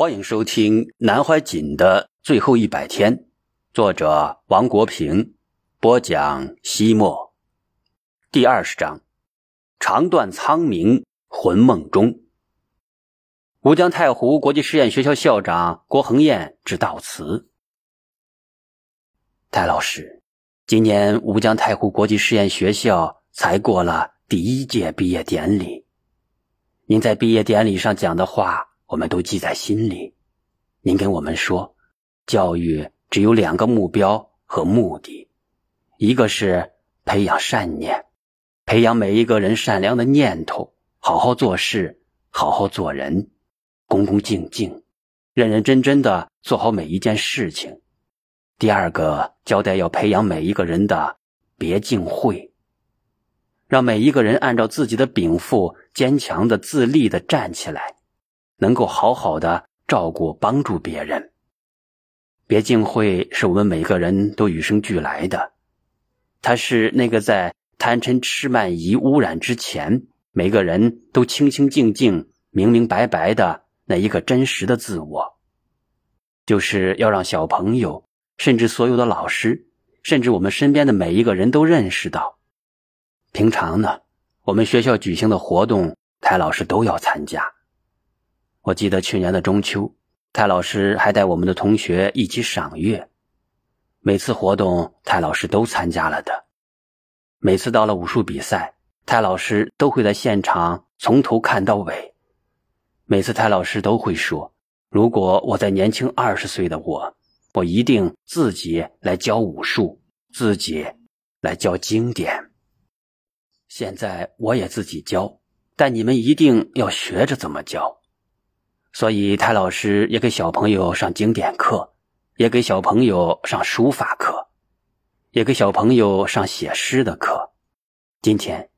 欢迎收听《南怀瑾的最后一百天》，作者王国平，播讲西莫。第二十章：长断苍冥魂梦中。吴江太湖国际实验学校校长郭恒燕致悼词：戴老师，今年吴江太湖国际实验学校才过了第一届毕业典礼，您在毕业典礼上讲的话。我们都记在心里。您跟我们说，教育只有两个目标和目的，一个是培养善念，培养每一个人善良的念头，好好做事，好好做人，恭恭敬敬，认认真真的做好每一件事情。第二个交代要培养每一个人的别敬慧，让每一个人按照自己的禀赋，坚强的、自立的站起来。能够好好的照顾帮助别人，别敬会是我们每个人都与生俱来的，它是那个在贪嗔痴慢疑污染之前，每个人都清清静静、明明白白的那一个真实的自我，就是要让小朋友，甚至所有的老师，甚至我们身边的每一个人都认识到，平常呢，我们学校举行的活动，台老师都要参加。我记得去年的中秋，泰老师还带我们的同学一起赏月。每次活动，泰老师都参加了的。每次到了武术比赛，泰老师都会在现场从头看到尾。每次泰老师都会说：“如果我在年轻二十岁的我，我一定自己来教武术，自己来教经典。现在我也自己教，但你们一定要学着怎么教。”所以，泰老师也给小朋友上经典课，也给小朋友上书法课，也给小朋友上写诗的课。今天，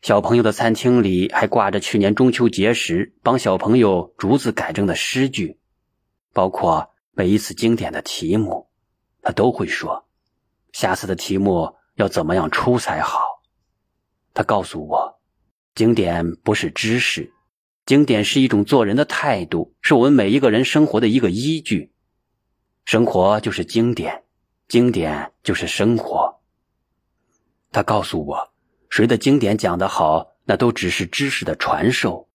小朋友的餐厅里还挂着去年中秋节时帮小朋友逐字改正的诗句，包括每一次经典的题目，他都会说：“下次的题目要怎么样出才好。”他告诉我，经典不是知识。经典是一种做人的态度，是我们每一个人生活的一个依据。生活就是经典，经典就是生活。他告诉我，谁的经典讲得好，那都只是知识的传授，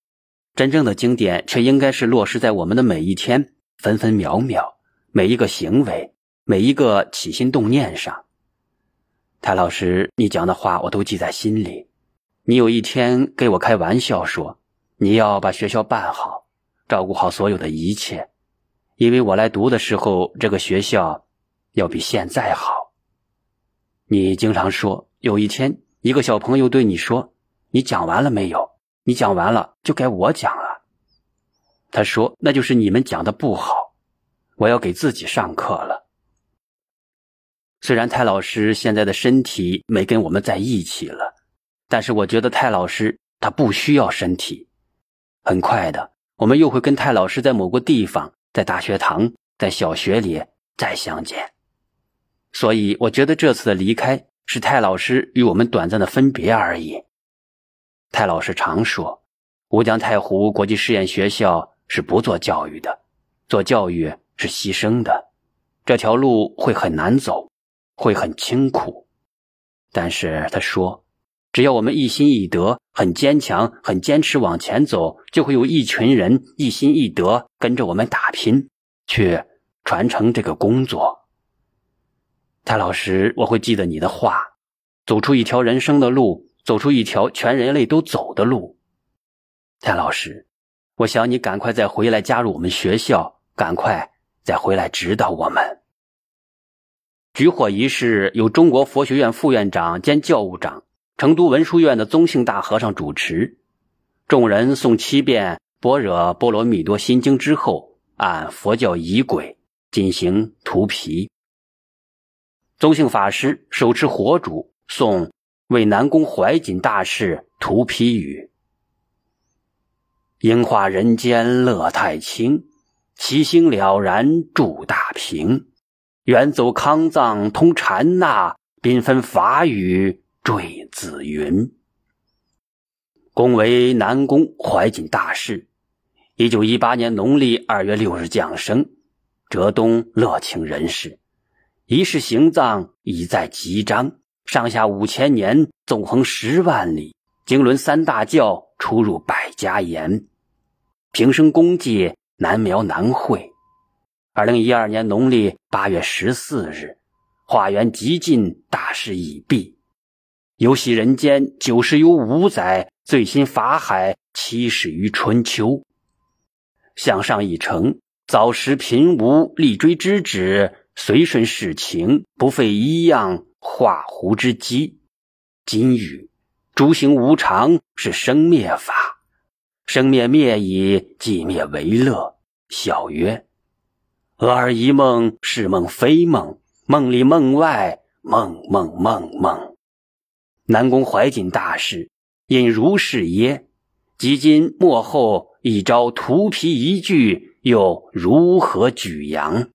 真正的经典却应该是落实在我们的每一天、分分秒秒、每一个行为、每一个起心动念上。谭老师，你讲的话我都记在心里。你有一天给我开玩笑说。你要把学校办好，照顾好所有的一切，因为我来读的时候，这个学校要比现在好。你经常说，有一天一个小朋友对你说：“你讲完了没有？你讲完了就该我讲了。”他说：“那就是你们讲的不好，我要给自己上课了。”虽然泰老师现在的身体没跟我们在一起了，但是我觉得泰老师他不需要身体。很快的，我们又会跟泰老师在某个地方，在大学堂，在小学里再相见。所以，我觉得这次的离开是泰老师与我们短暂的分别而已。泰老师常说，吴江太湖国际实验学校是不做教育的，做教育是牺牲的，这条路会很难走，会很清苦。但是他说。只要我们一心一德，很坚强，很坚持往前走，就会有一群人一心一德跟着我们打拼，去传承这个工作。蔡老师，我会记得你的话，走出一条人生的路，走出一条全人类都走的路。蔡老师，我想你赶快再回来加入我们学校，赶快再回来指导我们。举火仪式由中国佛学院副院长兼教务长。成都文殊院的宗姓大和尚主持，众人诵七遍《般若波罗蜜多心经》之后，按佛教仪轨进行涂皮。宗姓法师手持火烛，诵为南宫怀瑾大士涂皮语：“应化人间乐太清，其心了然住大平。远走康藏通禅那，缤纷法语。”坠紫云，恭为南宫怀瑾大士，一九一八年农历二月六日降生，浙东乐清人士。一世行藏已在吉章，上下五千年，纵横十万里，经纶三大教，出入百家言。平生功绩难描难绘。二零一二年农历八月十四日，化缘极尽，大事已毕。游戏人间九十有五载，醉心法海七十余春秋。向上一程，早时贫无立锥之旨，随顺世情，不费一样画弧之机。今语诸行无常，是生灭法。生灭灭矣，寂灭为乐。笑曰：“俄而一梦，是梦非梦，梦里梦外，梦梦梦梦。”南宫怀瑾大师引如是耶？即今末后一朝涂皮一句，又如何举扬？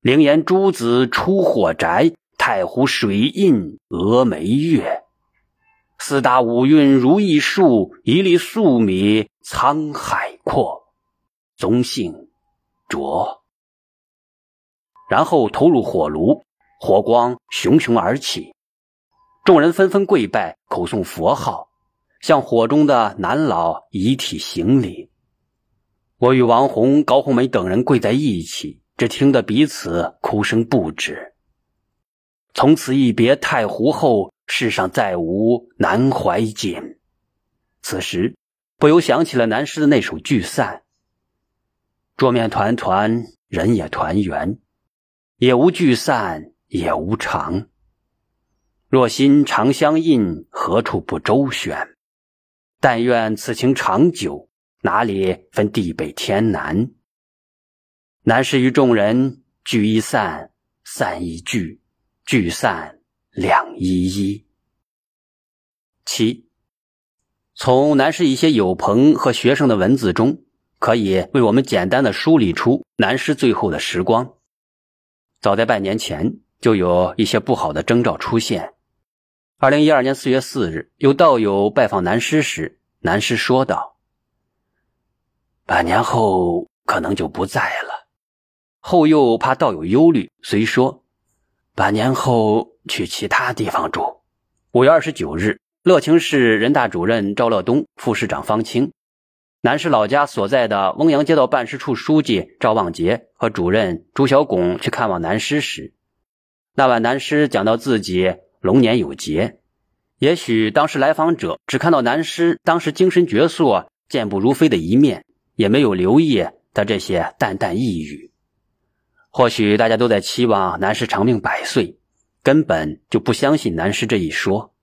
灵岩诸子出火宅，太湖水印峨眉月。四大五蕴如一树，一粒粟米沧海阔。宗姓卓。然后投入火炉，火光熊熊而起，众人纷纷跪拜，口诵佛号，向火中的男老遗体行礼。我与王红、高红梅等人跪在一起，只听得彼此哭声不止。从此一别太湖后。世上再无南怀瑾。此时不由想起了南师的那首《聚散》：“桌面团团，人也团圆，也无聚散，也无常。若心常相印，何处不周旋？但愿此情长久，哪里分地北天南？南师与众人聚一散，散一聚，聚散。”两依依七，从南师一些友朋和学生的文字中，可以为我们简单的梳理出南师最后的时光。早在半年前，就有一些不好的征兆出现。二零一二年四月四日，有道友拜访南师时，南师说道：“百年后可能就不在了。”后又怕道友忧虑，遂说：“百年后。”去其他地方住。五月二十九日，乐清市人大主任赵乐东、副市长方清，南师老家所在的翁阳街道办事处书记赵望杰和主任朱小拱去看望南师时，那晚南师讲到自己龙年有劫。也许当时来访者只看到南师当时精神矍铄、健步如飞的一面，也没有留意他这些淡淡呓语。或许大家都在期望南师长命百岁。根本就不相信南师这一说。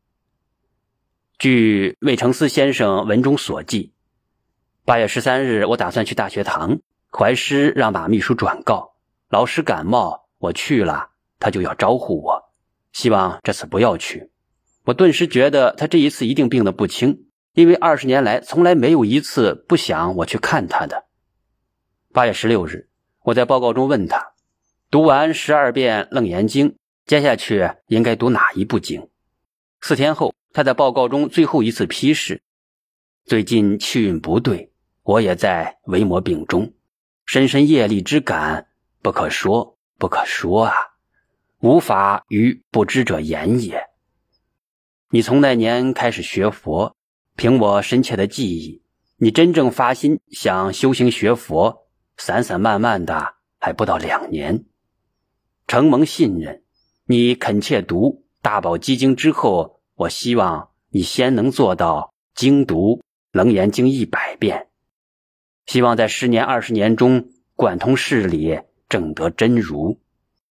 据魏承思先生文中所记，八月十三日，我打算去大学堂，怀师让马秘书转告老师感冒，我去了，他就要招呼我，希望这次不要去。我顿时觉得他这一次一定病得不轻，因为二十年来从来没有一次不想我去看他的。八月十六日，我在报告中问他，读完十二遍《楞严经》。接下去应该读哪一部经？四天后，他在报告中最后一次批示：最近气运不对，我也在为魔病中，深深业力之感不可说，不可说啊，无法与不知者言也。你从那年开始学佛，凭我深切的记忆，你真正发心想修行学佛，散散漫漫的还不到两年，承蒙信任。你恳切读大宝积经之后，我希望你先能做到精读楞严经一百遍，希望在十年二十年中贯通事理，正得真如。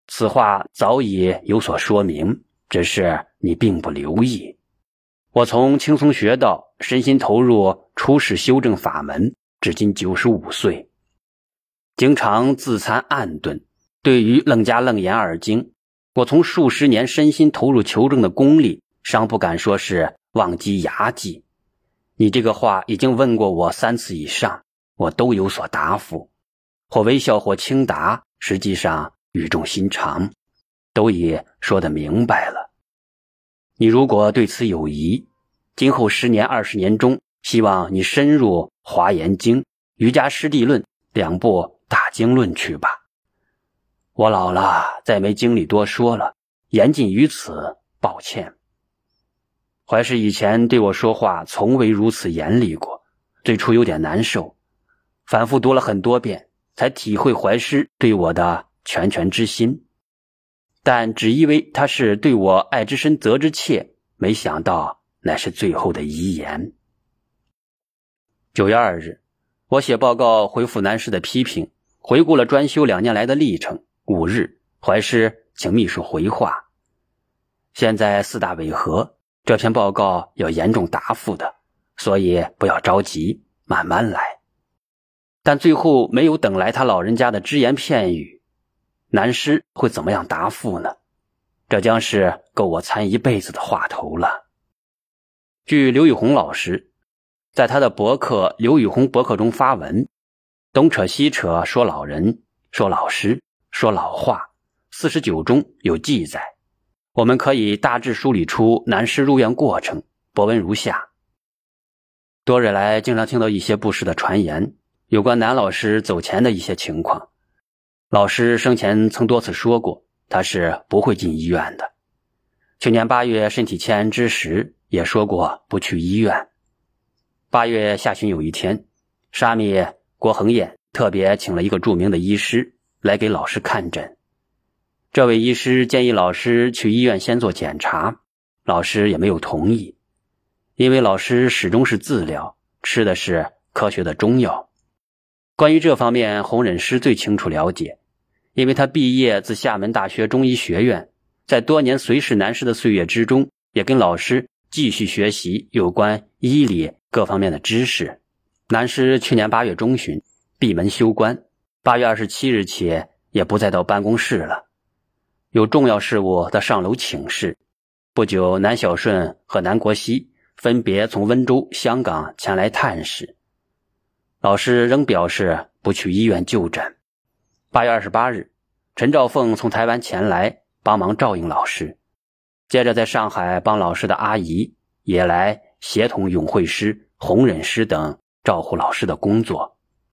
此话早已有所说明，只是你并不留意。我从轻松学道，身心投入出世修正法门，至今九十五岁，经常自参暗顿，对于楞伽楞严二经。我从数十年身心投入求证的功力，尚不敢说是忘机牙迹。你这个话已经问过我三次以上，我都有所答复，或微笑，或轻答，实际上语重心长，都已说得明白了。你如果对此有疑，今后十年、二十年中，希望你深入《华严经》，瑜伽师地论》两部大经论去吧。我老了，再没精力多说了，言尽于此，抱歉。怀师以前对我说话从未如此严厉过，最初有点难受，反复读了很多遍，才体会怀师对我的拳拳之心。但只以为他是对我爱之深责之切，没想到乃是最后的遗言。九月二日，我写报告回复南师的批评，回顾了专修两年来的历程。五日，怀师请秘书回话，现在四大违和。这篇报告要严重答复的，所以不要着急，慢慢来。但最后没有等来他老人家的只言片语，南师会怎么样答复呢？这将是够我参一辈子的话头了。据刘宇红老师在他的博客《刘宇红博客》中发文，东扯西扯说老人，说老师，说老话，四十九中有记载。我们可以大致梳理出南师入院过程。博文如下：多日来，经常听到一些不实的传言，有关南老师走前的一些情况。老师生前曾多次说过，他是不会进医院的。去年八月身体欠安之时，也说过不去医院。八月下旬有一天，沙弥郭恒彦特别请了一个著名的医师来给老师看诊。这位医师建议老师去医院先做检查，老师也没有同意，因为老师始终是自疗，吃的是科学的中药。关于这方面，洪忍师最清楚了解，因为他毕业自厦门大学中医学院，在多年随侍南师的岁月之中，也跟老师继续学习有关医理各方面的知识。南师去年八月中旬闭门休关，八月二十七日起也不再到办公室了。有重要事务，他上楼请示。不久，南小顺和南国熙分别从温州、香港前来探视。老师仍表示不去医院就诊。八月二十八日，陈兆凤从台湾前来帮忙照应老师。接着，在上海帮老师的阿姨也来协同永会师、红忍师等照顾老师的工作。